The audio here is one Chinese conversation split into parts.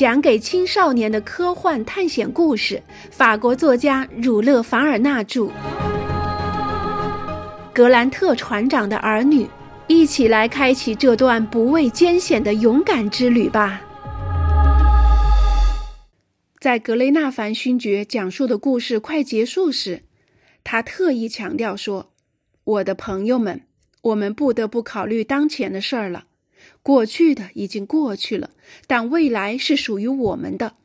讲给青少年的科幻探险故事。法国作家儒勒·凡尔纳著，《格兰特船长的儿女》，一起来开启这段不畏艰险的勇敢之旅吧。在格雷纳凡勋爵讲述的故事快结束时，他特意强调说：“我的朋友们，我们不得不考虑当前的事儿了。过去的已经过去了，但未来是属于我们的。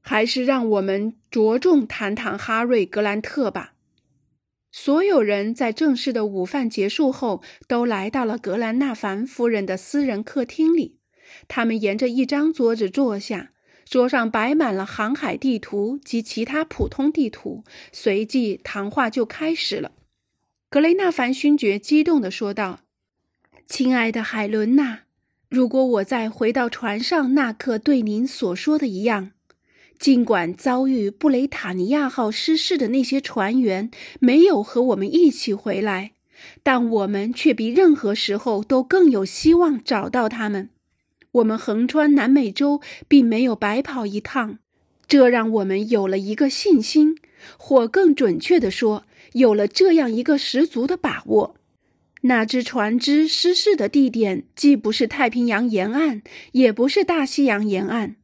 还是让我们着重谈谈哈瑞·格兰特吧。”所有人在正式的午饭结束后，都来到了格兰纳凡夫人的私人客厅里。他们沿着一张桌子坐下。桌上摆满了航海地图及其他普通地图，随即谈话就开始了。格雷纳凡勋爵激动地说道：“亲爱的海伦娜，如果我在回到船上那刻对您所说的一样，尽管遭遇布雷塔尼亚号失事的那些船员没有和我们一起回来，但我们却比任何时候都更有希望找到他们。”我们横穿南美洲，并没有白跑一趟，这让我们有了一个信心，或更准确地说，有了这样一个十足的把握：那只船只失事的地点既不是太平洋沿岸，也不是大西洋沿岸。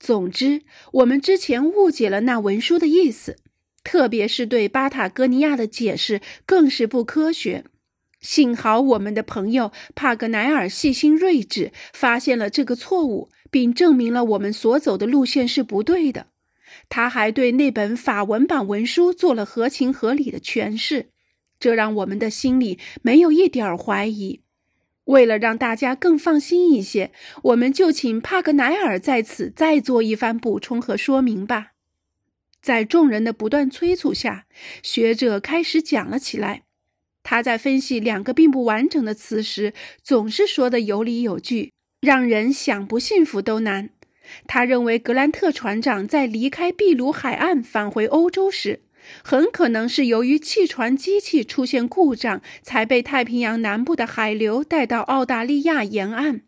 总之，我们之前误解了那文书的意思，特别是对巴塔哥尼亚的解释，更是不科学。幸好我们的朋友帕格奈尔细心睿智，发现了这个错误，并证明了我们所走的路线是不对的。他还对那本法文版文书做了合情合理的诠释，这让我们的心里没有一点怀疑。为了让大家更放心一些，我们就请帕格奈尔在此再做一番补充和说明吧。在众人的不断催促下，学者开始讲了起来。他在分析两个并不完整的词时，总是说的有理有据，让人想不信服都难。他认为格兰特船长在离开秘鲁海岸返回欧洲时，很可能是由于汽船机器出现故障，才被太平洋南部的海流带到澳大利亚沿岸。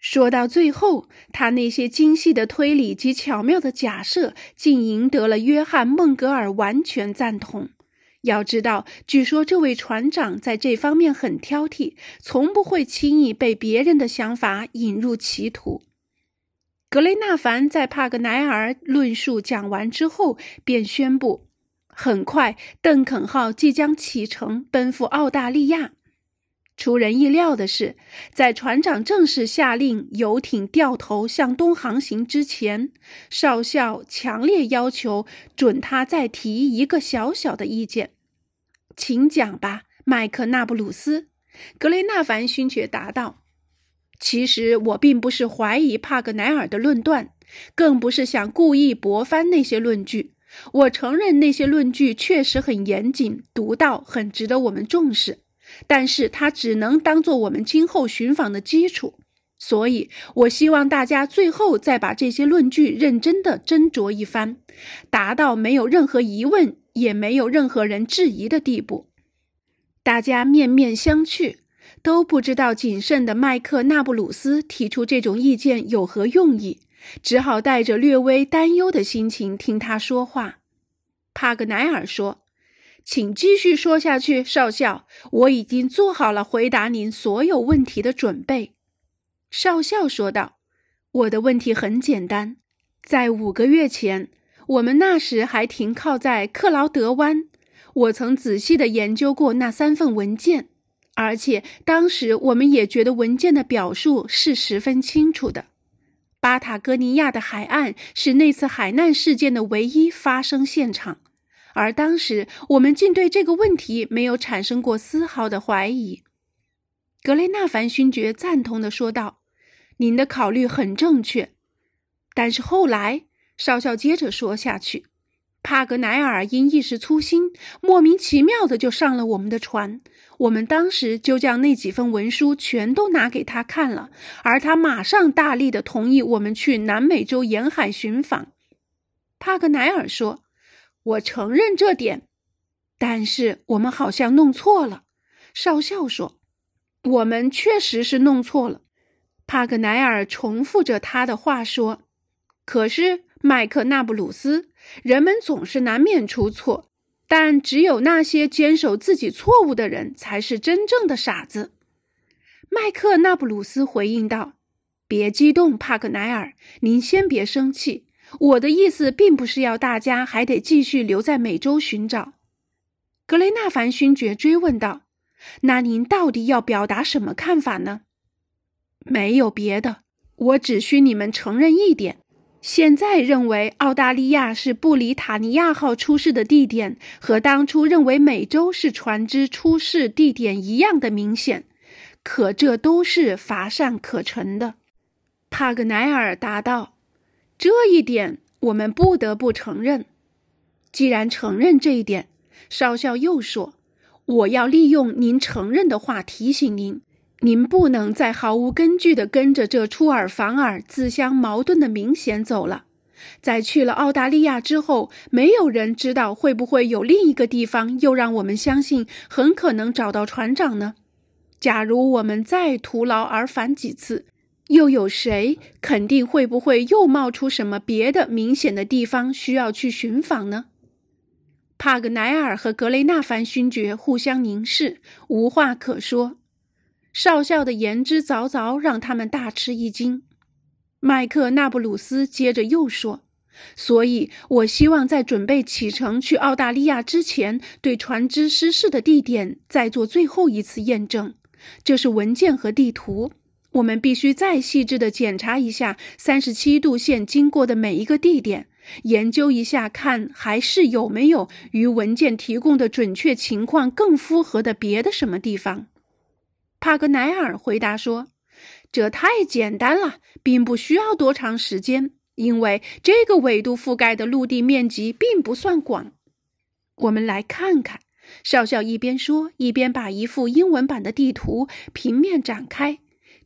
说到最后，他那些精细的推理及巧妙的假设，竟赢得了约翰·孟格尔完全赞同。要知道，据说这位船长在这方面很挑剔，从不会轻易被别人的想法引入歧途。格雷纳凡在帕格奈尔论述讲完之后，便宣布：很快，邓肯号即将启程奔赴澳大利亚。出人意料的是，在船长正式下令游艇掉头向东航行之前，少校强烈要求准他再提一个小小的意见。请讲吧，麦克纳布鲁斯。格雷纳凡勋爵答道：“其实我并不是怀疑帕格奈尔的论断，更不是想故意驳翻那些论据。我承认那些论据确实很严谨、独到，很值得我们重视。”但是它只能当做我们今后寻访的基础，所以我希望大家最后再把这些论据认真的斟酌一番，达到没有任何疑问，也没有任何人质疑的地步。大家面面相觑，都不知道谨慎的麦克纳布鲁斯提出这种意见有何用意，只好带着略微担忧的心情听他说话。帕格奈尔说。请继续说下去，少校。我已经做好了回答您所有问题的准备。”少校说道。“我的问题很简单。在五个月前，我们那时还停靠在克劳德湾。我曾仔细的研究过那三份文件，而且当时我们也觉得文件的表述是十分清楚的。巴塔哥尼亚的海岸是那次海难事件的唯一发生现场。”而当时，我们竟对这个问题没有产生过丝毫的怀疑。格雷纳凡勋爵赞同的说道：“您的考虑很正确。”但是后来，少校接着说下去：“帕格奈尔因一时粗心，莫名其妙的就上了我们的船。我们当时就将那几份文书全都拿给他看了，而他马上大力的同意我们去南美洲沿海寻访。”帕格奈尔说。我承认这点，但是我们好像弄错了。少校说：“我们确实是弄错了。”帕格奈尔重复着他的话说：“可是，麦克纳布鲁斯，人们总是难免出错，但只有那些坚守自己错误的人才是真正的傻子。麦克纳布鲁斯回应道：“别激动，帕克奈尔，您先别生气。我的意思并不是要大家还得继续留在美洲寻找。”格雷纳凡勋爵追问道：“那您到底要表达什么看法呢？”“没有别的，我只需你们承认一点。”现在认为澳大利亚是布里塔尼亚号出事的地点，和当初认为美洲是船只出事地点一样的明显，可这都是乏善可陈的。帕格奈尔答道：“这一点我们不得不承认。既然承认这一点，少校又说，我要利用您承认的话提醒您。”您不能再毫无根据地跟着这出尔反尔、自相矛盾的明显走了。在去了澳大利亚之后，没有人知道会不会有另一个地方又让我们相信很可能找到船长呢？假如我们再徒劳而返几次，又有谁肯定会不会又冒出什么别的明显的地方需要去寻访呢？帕格奈尔和格雷纳凡勋爵互相凝视，无话可说。少校的言之凿凿让他们大吃一惊。麦克纳布鲁斯接着又说：“所以我希望在准备启程去澳大利亚之前，对船只失事的地点再做最后一次验证。这是文件和地图，我们必须再细致地检查一下三十七度线经过的每一个地点，研究一下，看还是有没有与文件提供的准确情况更符合的别的什么地方。”帕格奈尔回答说：“这太简单了，并不需要多长时间，因为这个纬度覆盖的陆地面积并不算广。我们来看看。”少校一边说，一边把一幅英文版的地图平面展开。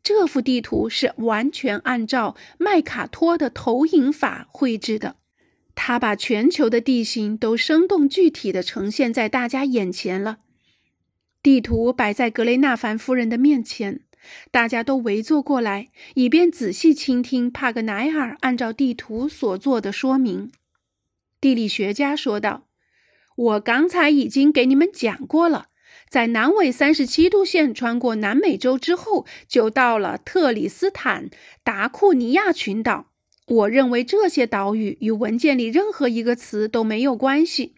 这幅地图是完全按照麦卡托的投影法绘制的，他把全球的地形都生动具体地呈现在大家眼前了。地图摆在格雷纳凡夫人的面前，大家都围坐过来，以便仔细倾听帕格奈尔按照地图所做的说明。地理学家说道：“我刚才已经给你们讲过了，在南纬三十七度线穿过南美洲之后，就到了特里斯坦达库尼亚群岛。我认为这些岛屿与文件里任何一个词都没有关系。”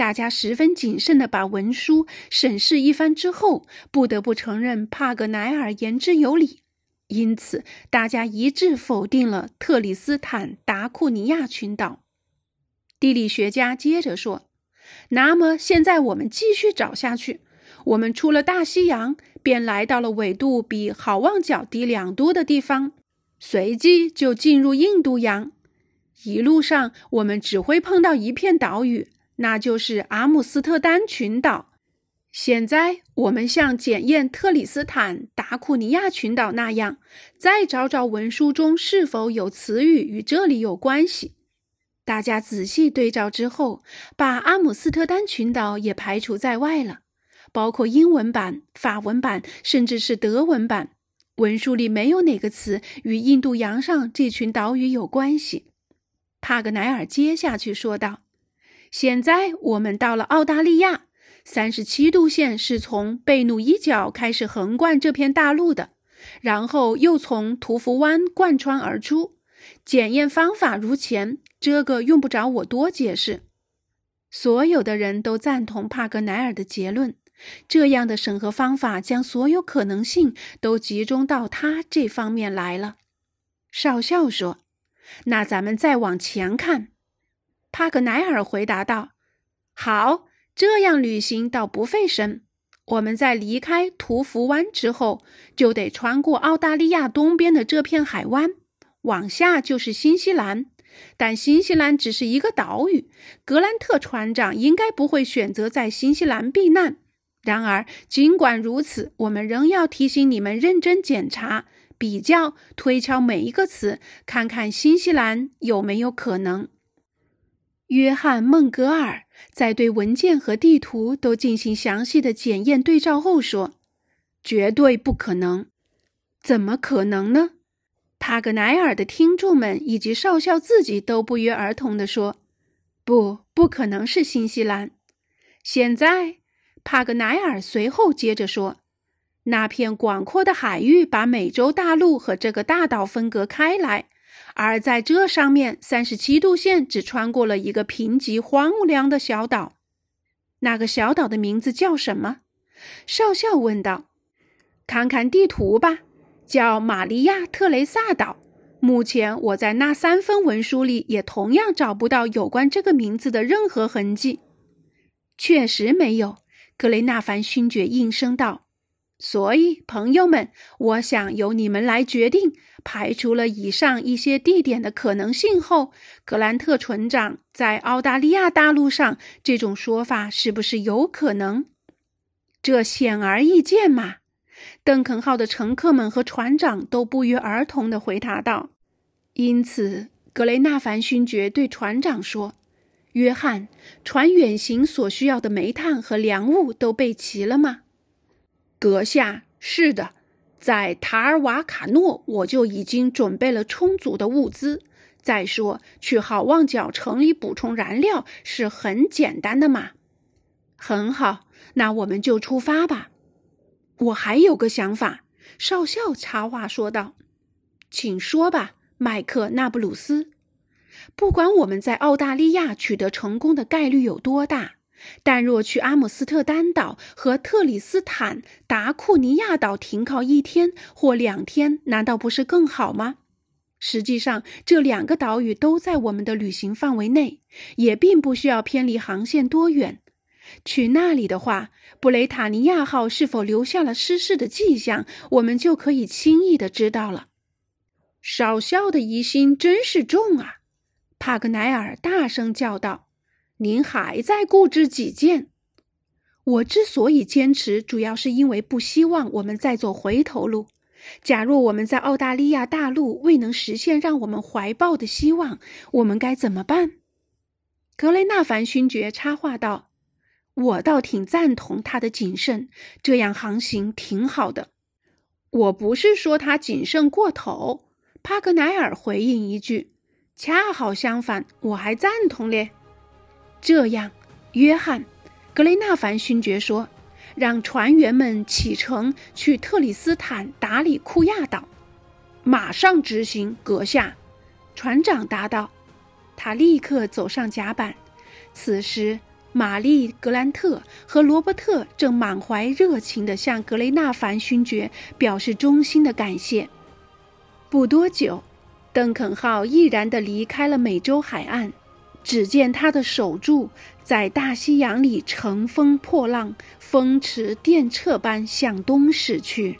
大家十分谨慎地把文书审视一番之后，不得不承认帕格奈尔言之有理，因此大家一致否定了特里斯坦达库尼亚群岛。地理学家接着说：“那么现在我们继续找下去。我们出了大西洋，便来到了纬度比好望角低两度的地方，随即就进入印度洋。一路上，我们只会碰到一片岛屿。”那就是阿姆斯特丹群岛。现在我们像检验特里斯坦达库尼亚群岛那样，再找找文书中是否有词语与这里有关系。大家仔细对照之后，把阿姆斯特丹群岛也排除在外了，包括英文版、法文版，甚至是德文版。文书里没有哪个词与印度洋上这群岛屿有关系。帕格奈尔接下去说道。现在我们到了澳大利亚，三十七度线是从贝努伊角开始横贯这片大陆的，然后又从图福湾贯穿而出。检验方法如前，这个用不着我多解释。所有的人都赞同帕格奈尔的结论，这样的审核方法将所有可能性都集中到他这方面来了。少校说：“那咱们再往前看。”帕格奈尔回答道：“好，这样旅行倒不费神。我们在离开图福湾之后，就得穿过澳大利亚东边的这片海湾，往下就是新西兰。但新西兰只是一个岛屿，格兰特船长应该不会选择在新西兰避难。然而，尽管如此，我们仍要提醒你们认真检查、比较、推敲每一个词，看看新西兰有没有可能。”约翰·孟格尔在对文件和地图都进行详细的检验对照后说：“绝对不可能！怎么可能呢？帕格奈尔的听众们以及少校自己都不约而同地说：“不，不可能是新西兰。”现在，帕格奈尔随后接着说：“那片广阔的海域把美洲大陆和这个大岛分隔开来，而在这上面，三十七度线只穿过了一个贫瘠荒凉的小岛。那个小岛的名字叫什么？”少校问道。“看看地图吧。”叫玛利亚特雷萨岛。目前我在那三份文书里也同样找不到有关这个名字的任何痕迹。确实没有，格雷纳凡勋爵应声道。所以，朋友们，我想由你们来决定。排除了以上一些地点的可能性后，格兰特船长在澳大利亚大陆上这种说法是不是有可能？这显而易见嘛。邓肯号的乘客们和船长都不约而同地回答道：“因此，格雷纳凡勋爵对船长说：‘约翰，船远行所需要的煤炭和粮物都备齐了吗？’阁下，是的，在塔尔瓦卡诺我就已经准备了充足的物资。再说，去好望角城里补充燃料是很简单的嘛。很好，那我们就出发吧。”我还有个想法，少校插话说道：“请说吧，麦克纳布鲁斯。不管我们在澳大利亚取得成功的概率有多大，但若去阿姆斯特丹岛和特里斯坦达库尼亚岛停靠一天或两天，难道不是更好吗？实际上，这两个岛屿都在我们的旅行范围内，也并不需要偏离航线多远。”去那里的话，布雷塔尼亚号是否留下了失事的迹象，我们就可以轻易的知道了。少校的疑心真是重啊！帕格奈尔大声叫道：“您还在固执己见？我之所以坚持，主要是因为不希望我们再走回头路。假若我们在澳大利亚大陆未能实现让我们怀抱的希望，我们该怎么办？”格雷纳凡勋爵插话道。我倒挺赞同他的谨慎，这样航行挺好的。我不是说他谨慎过头，帕格奈尔回应一句：“恰好相反，我还赞同咧。”这样，约翰·格雷纳凡勋爵说：“让船员们启程去特里斯坦达里库亚岛，马上执行，阁下。”船长答道。他立刻走上甲板。此时。玛丽·格兰特和罗伯特正满怀热情地向格雷纳凡勋爵表示衷心的感谢。不多久，邓肯号毅然地离开了美洲海岸。只见他的手柱在大西洋里乘风破浪，风驰电掣般向东驶去。